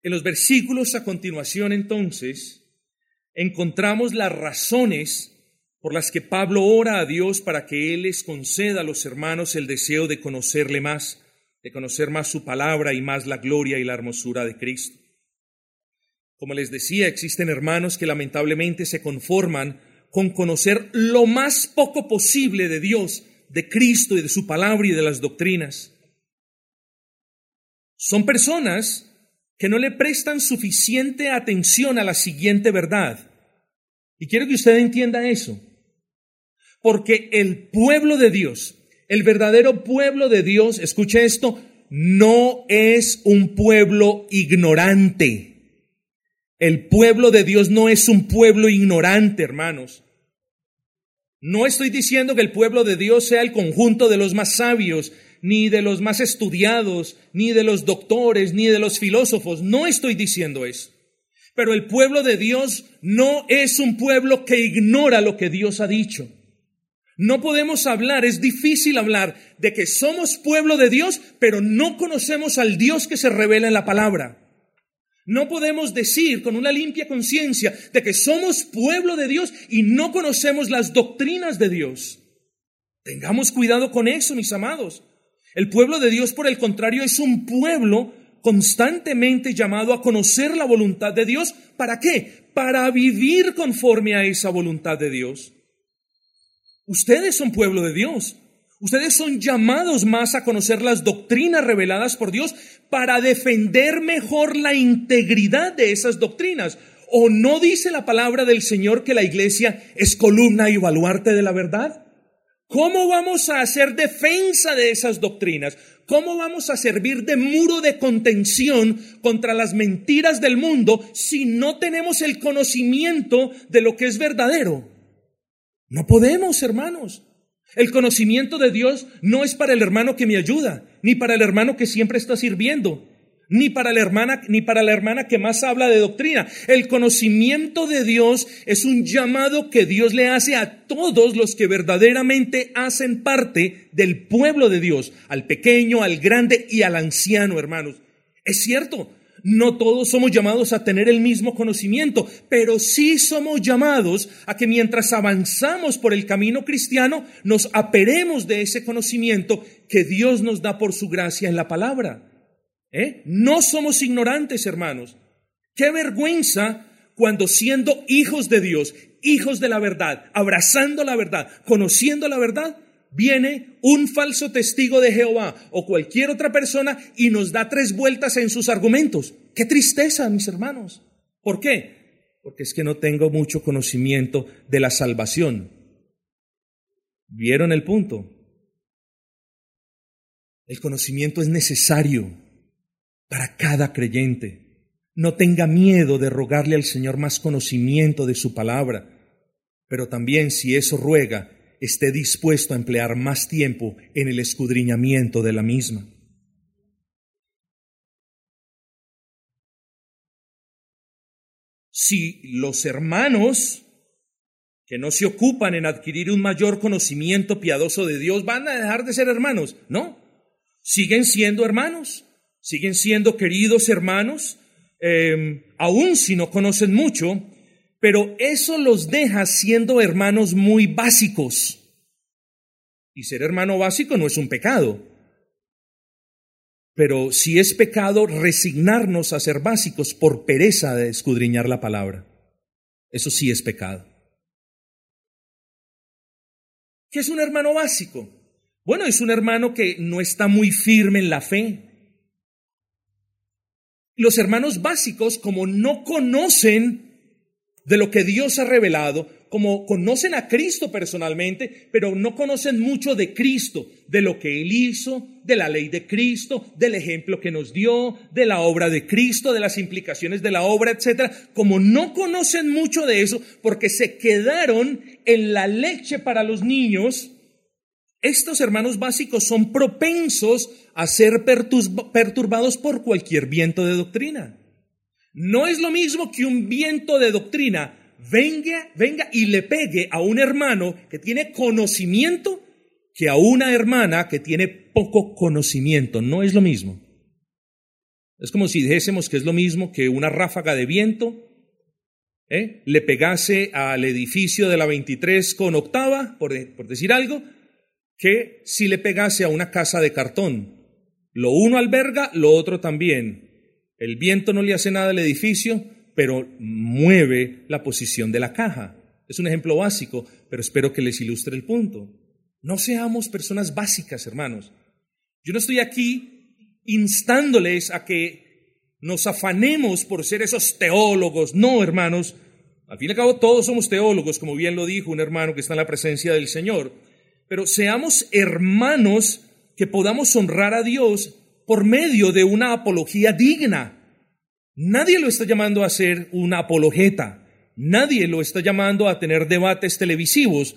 En los versículos a continuación, entonces, encontramos las razones por las que Pablo ora a Dios para que Él les conceda a los hermanos el deseo de conocerle más de conocer más su palabra y más la gloria y la hermosura de Cristo. Como les decía, existen hermanos que lamentablemente se conforman con conocer lo más poco posible de Dios, de Cristo y de su palabra y de las doctrinas. Son personas que no le prestan suficiente atención a la siguiente verdad. Y quiero que usted entienda eso. Porque el pueblo de Dios, el verdadero pueblo de Dios, escuche esto, no es un pueblo ignorante. El pueblo de Dios no es un pueblo ignorante, hermanos. No estoy diciendo que el pueblo de Dios sea el conjunto de los más sabios, ni de los más estudiados, ni de los doctores, ni de los filósofos. No estoy diciendo eso. Pero el pueblo de Dios no es un pueblo que ignora lo que Dios ha dicho. No podemos hablar, es difícil hablar de que somos pueblo de Dios, pero no conocemos al Dios que se revela en la palabra. No podemos decir con una limpia conciencia de que somos pueblo de Dios y no conocemos las doctrinas de Dios. Tengamos cuidado con eso, mis amados. El pueblo de Dios, por el contrario, es un pueblo constantemente llamado a conocer la voluntad de Dios. ¿Para qué? Para vivir conforme a esa voluntad de Dios. Ustedes son pueblo de Dios. Ustedes son llamados más a conocer las doctrinas reveladas por Dios para defender mejor la integridad de esas doctrinas. ¿O no dice la palabra del Señor que la iglesia es columna y baluarte de la verdad? ¿Cómo vamos a hacer defensa de esas doctrinas? ¿Cómo vamos a servir de muro de contención contra las mentiras del mundo si no tenemos el conocimiento de lo que es verdadero? No podemos, hermanos. El conocimiento de Dios no es para el hermano que me ayuda, ni para el hermano que siempre está sirviendo, ni para la hermana, ni para la hermana que más habla de doctrina. El conocimiento de Dios es un llamado que Dios le hace a todos los que verdaderamente hacen parte del pueblo de Dios, al pequeño, al grande y al anciano, hermanos. Es cierto, no todos somos llamados a tener el mismo conocimiento, pero sí somos llamados a que mientras avanzamos por el camino cristiano, nos aperemos de ese conocimiento que Dios nos da por su gracia en la palabra. ¿Eh? No somos ignorantes, hermanos. Qué vergüenza cuando siendo hijos de Dios, hijos de la verdad, abrazando la verdad, conociendo la verdad, viene un falso testigo de Jehová o cualquier otra persona y nos da tres vueltas en sus argumentos. Qué tristeza, mis hermanos. ¿Por qué? Porque es que no tengo mucho conocimiento de la salvación. ¿Vieron el punto? El conocimiento es necesario para cada creyente. No tenga miedo de rogarle al Señor más conocimiento de su palabra, pero también si eso ruega, esté dispuesto a emplear más tiempo en el escudriñamiento de la misma. Si los hermanos que no se ocupan en adquirir un mayor conocimiento piadoso de Dios van a dejar de ser hermanos, no, siguen siendo hermanos, siguen siendo queridos hermanos, eh, aun si no conocen mucho, pero eso los deja siendo hermanos muy básicos. Y ser hermano básico no es un pecado. Pero si es pecado resignarnos a ser básicos por pereza de escudriñar la palabra. Eso sí es pecado. ¿Qué es un hermano básico? Bueno, es un hermano que no está muy firme en la fe. Los hermanos básicos, como no conocen de lo que Dios ha revelado, como conocen a Cristo personalmente, pero no conocen mucho de Cristo, de lo que Él hizo, de la ley de Cristo, del ejemplo que nos dio, de la obra de Cristo, de las implicaciones de la obra, etc. Como no conocen mucho de eso, porque se quedaron en la leche para los niños, estos hermanos básicos son propensos a ser perturbados por cualquier viento de doctrina. No es lo mismo que un viento de doctrina venga, venga y le pegue a un hermano que tiene conocimiento que a una hermana que tiene poco conocimiento. No es lo mismo. Es como si dijésemos que es lo mismo que una ráfaga de viento ¿eh? le pegase al edificio de la 23 con octava, por, por decir algo, que si le pegase a una casa de cartón. Lo uno alberga, lo otro también. El viento no le hace nada al edificio, pero mueve la posición de la caja. Es un ejemplo básico, pero espero que les ilustre el punto. No seamos personas básicas, hermanos. Yo no estoy aquí instándoles a que nos afanemos por ser esos teólogos. No, hermanos. Al fin y al cabo, todos somos teólogos, como bien lo dijo un hermano que está en la presencia del Señor. Pero seamos hermanos que podamos honrar a Dios por medio de una apología digna. Nadie lo está llamando a ser una apologeta, nadie lo está llamando a tener debates televisivos,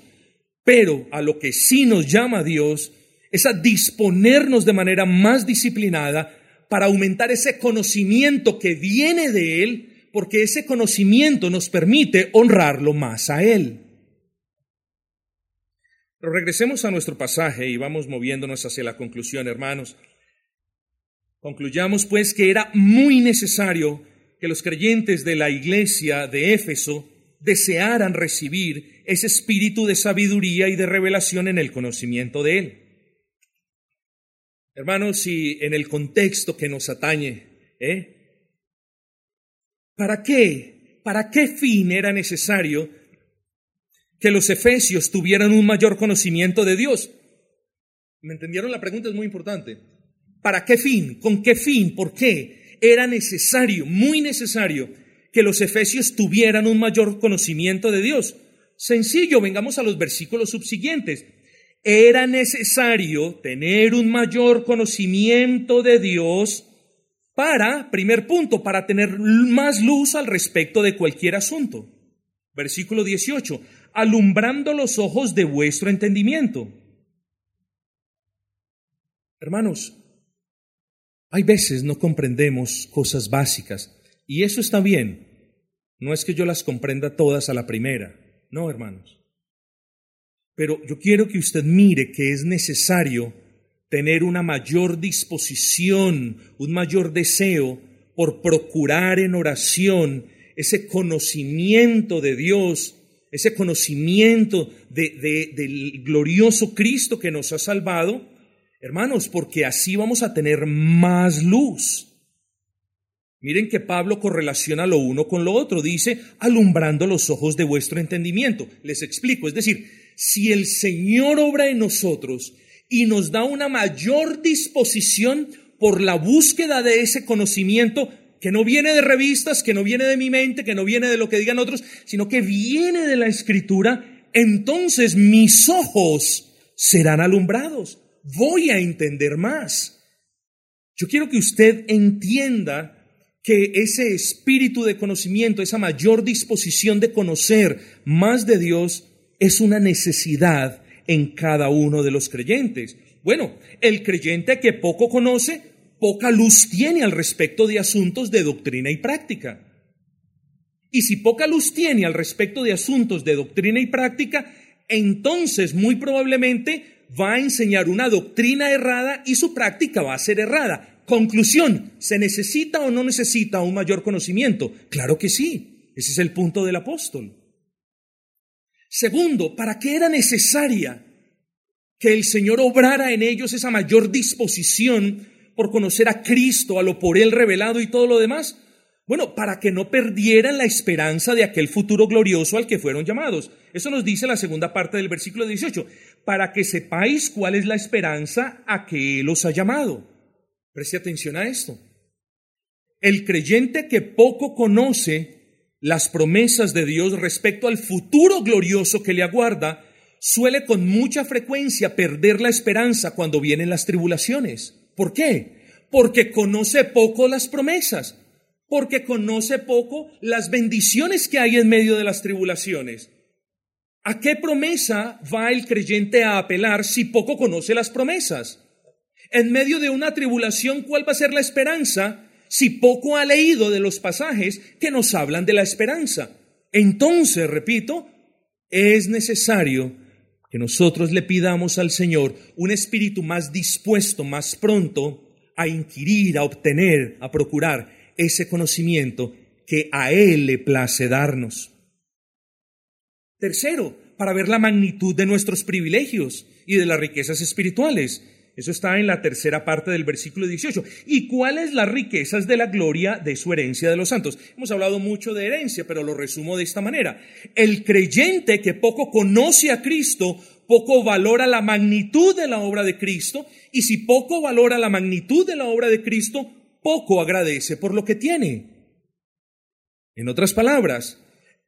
pero a lo que sí nos llama Dios es a disponernos de manera más disciplinada para aumentar ese conocimiento que viene de Él, porque ese conocimiento nos permite honrarlo más a Él. Pero regresemos a nuestro pasaje y vamos moviéndonos hacia la conclusión, hermanos. Concluyamos pues que era muy necesario que los creyentes de la iglesia de Éfeso desearan recibir ese espíritu de sabiduría y de revelación en el conocimiento de Él. Hermanos, y en el contexto que nos atañe, ¿eh? ¿Para qué? ¿Para qué fin era necesario que los efesios tuvieran un mayor conocimiento de Dios? ¿Me entendieron? La pregunta es muy importante. ¿Para qué fin? ¿Con qué fin? ¿Por qué? Era necesario, muy necesario, que los efesios tuvieran un mayor conocimiento de Dios. Sencillo, vengamos a los versículos subsiguientes. Era necesario tener un mayor conocimiento de Dios para, primer punto, para tener más luz al respecto de cualquier asunto. Versículo 18, alumbrando los ojos de vuestro entendimiento. Hermanos, hay veces no comprendemos cosas básicas y eso está bien. No es que yo las comprenda todas a la primera, no, hermanos. Pero yo quiero que usted mire que es necesario tener una mayor disposición, un mayor deseo por procurar en oración ese conocimiento de Dios, ese conocimiento del glorioso Cristo que nos ha salvado Hermanos, porque así vamos a tener más luz. Miren que Pablo correlaciona lo uno con lo otro. Dice, alumbrando los ojos de vuestro entendimiento. Les explico. Es decir, si el Señor obra en nosotros y nos da una mayor disposición por la búsqueda de ese conocimiento que no viene de revistas, que no viene de mi mente, que no viene de lo que digan otros, sino que viene de la escritura, entonces mis ojos serán alumbrados voy a entender más. Yo quiero que usted entienda que ese espíritu de conocimiento, esa mayor disposición de conocer más de Dios, es una necesidad en cada uno de los creyentes. Bueno, el creyente que poco conoce, poca luz tiene al respecto de asuntos de doctrina y práctica. Y si poca luz tiene al respecto de asuntos de doctrina y práctica, entonces muy probablemente va a enseñar una doctrina errada y su práctica va a ser errada. Conclusión, ¿se necesita o no necesita un mayor conocimiento? Claro que sí, ese es el punto del apóstol. Segundo, ¿para qué era necesaria que el Señor obrara en ellos esa mayor disposición por conocer a Cristo, a lo por Él revelado y todo lo demás? Bueno, para que no perdieran la esperanza de aquel futuro glorioso al que fueron llamados. Eso nos dice la segunda parte del versículo 18. Para que sepáis cuál es la esperanza a que Él os ha llamado. Preste atención a esto. El creyente que poco conoce las promesas de Dios respecto al futuro glorioso que le aguarda, suele con mucha frecuencia perder la esperanza cuando vienen las tribulaciones. ¿Por qué? Porque conoce poco las promesas porque conoce poco las bendiciones que hay en medio de las tribulaciones. ¿A qué promesa va el creyente a apelar si poco conoce las promesas? En medio de una tribulación, ¿cuál va a ser la esperanza si poco ha leído de los pasajes que nos hablan de la esperanza? Entonces, repito, es necesario que nosotros le pidamos al Señor un espíritu más dispuesto, más pronto a inquirir, a obtener, a procurar ese conocimiento que a Él le place darnos. Tercero, para ver la magnitud de nuestros privilegios y de las riquezas espirituales. Eso está en la tercera parte del versículo 18. ¿Y cuáles las riquezas de la gloria de su herencia de los santos? Hemos hablado mucho de herencia, pero lo resumo de esta manera. El creyente que poco conoce a Cristo, poco valora la magnitud de la obra de Cristo, y si poco valora la magnitud de la obra de Cristo, poco agradece por lo que tiene. En otras palabras,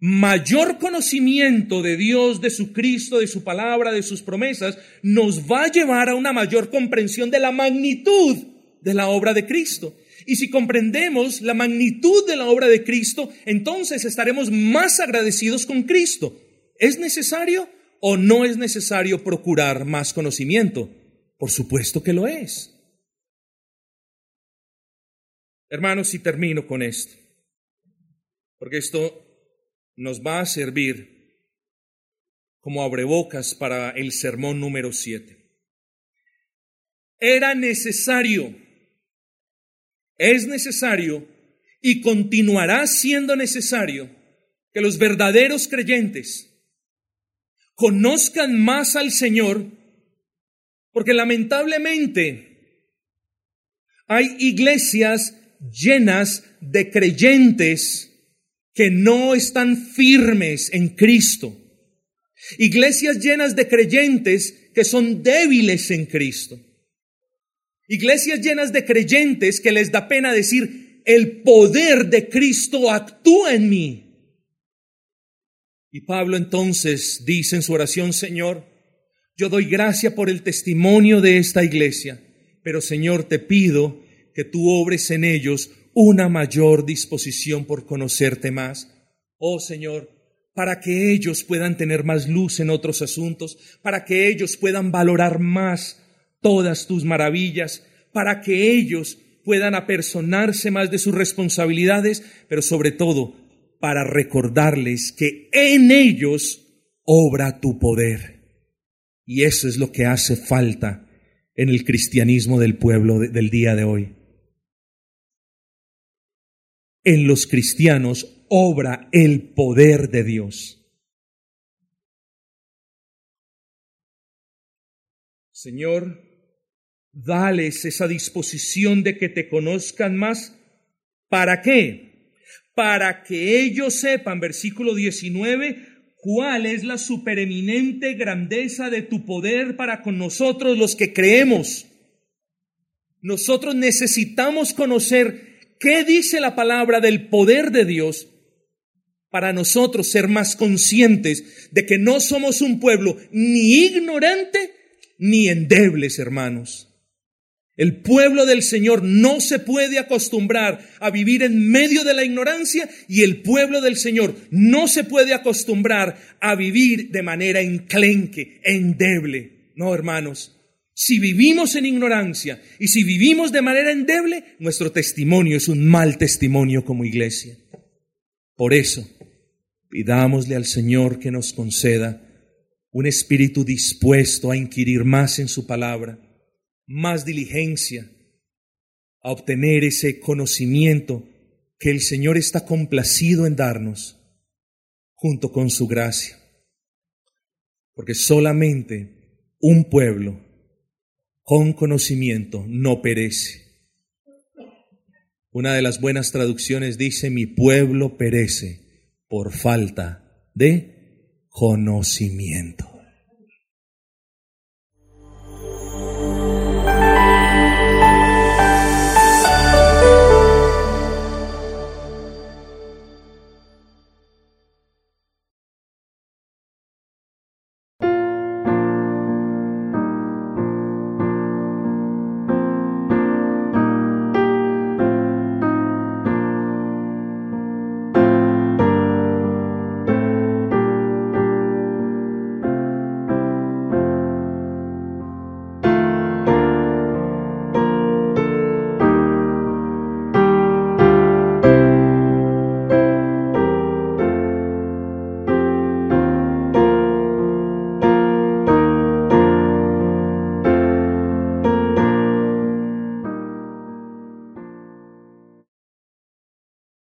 mayor conocimiento de Dios, de su Cristo, de su palabra, de sus promesas, nos va a llevar a una mayor comprensión de la magnitud de la obra de Cristo. Y si comprendemos la magnitud de la obra de Cristo, entonces estaremos más agradecidos con Cristo. ¿Es necesario o no es necesario procurar más conocimiento? Por supuesto que lo es. Hermanos, y termino con esto, porque esto nos va a servir como abrebocas para el sermón número 7. Era necesario, es necesario y continuará siendo necesario que los verdaderos creyentes conozcan más al Señor, porque lamentablemente hay iglesias llenas de creyentes que no están firmes en Cristo. Iglesias llenas de creyentes que son débiles en Cristo. Iglesias llenas de creyentes que les da pena decir, el poder de Cristo actúa en mí. Y Pablo entonces dice en su oración, Señor, yo doy gracia por el testimonio de esta iglesia, pero Señor, te pido que tú obres en ellos una mayor disposición por conocerte más. Oh Señor, para que ellos puedan tener más luz en otros asuntos, para que ellos puedan valorar más todas tus maravillas, para que ellos puedan apersonarse más de sus responsabilidades, pero sobre todo para recordarles que en ellos obra tu poder. Y eso es lo que hace falta en el cristianismo del pueblo del día de hoy en los cristianos obra el poder de Dios. Señor, dales esa disposición de que te conozcan más. ¿Para qué? Para que ellos sepan, versículo 19, cuál es la supereminente grandeza de tu poder para con nosotros los que creemos. Nosotros necesitamos conocer ¿Qué dice la palabra del poder de Dios para nosotros ser más conscientes de que no somos un pueblo ni ignorante ni endebles, hermanos? El pueblo del Señor no se puede acostumbrar a vivir en medio de la ignorancia y el pueblo del Señor no se puede acostumbrar a vivir de manera enclenque, endeble. No, hermanos, si vivimos en ignorancia y si vivimos de manera endeble, nuestro testimonio es un mal testimonio como iglesia. Por eso, pidámosle al Señor que nos conceda un espíritu dispuesto a inquirir más en su palabra, más diligencia, a obtener ese conocimiento que el Señor está complacido en darnos junto con su gracia. Porque solamente un pueblo con conocimiento no perece. Una de las buenas traducciones dice, mi pueblo perece por falta de conocimiento.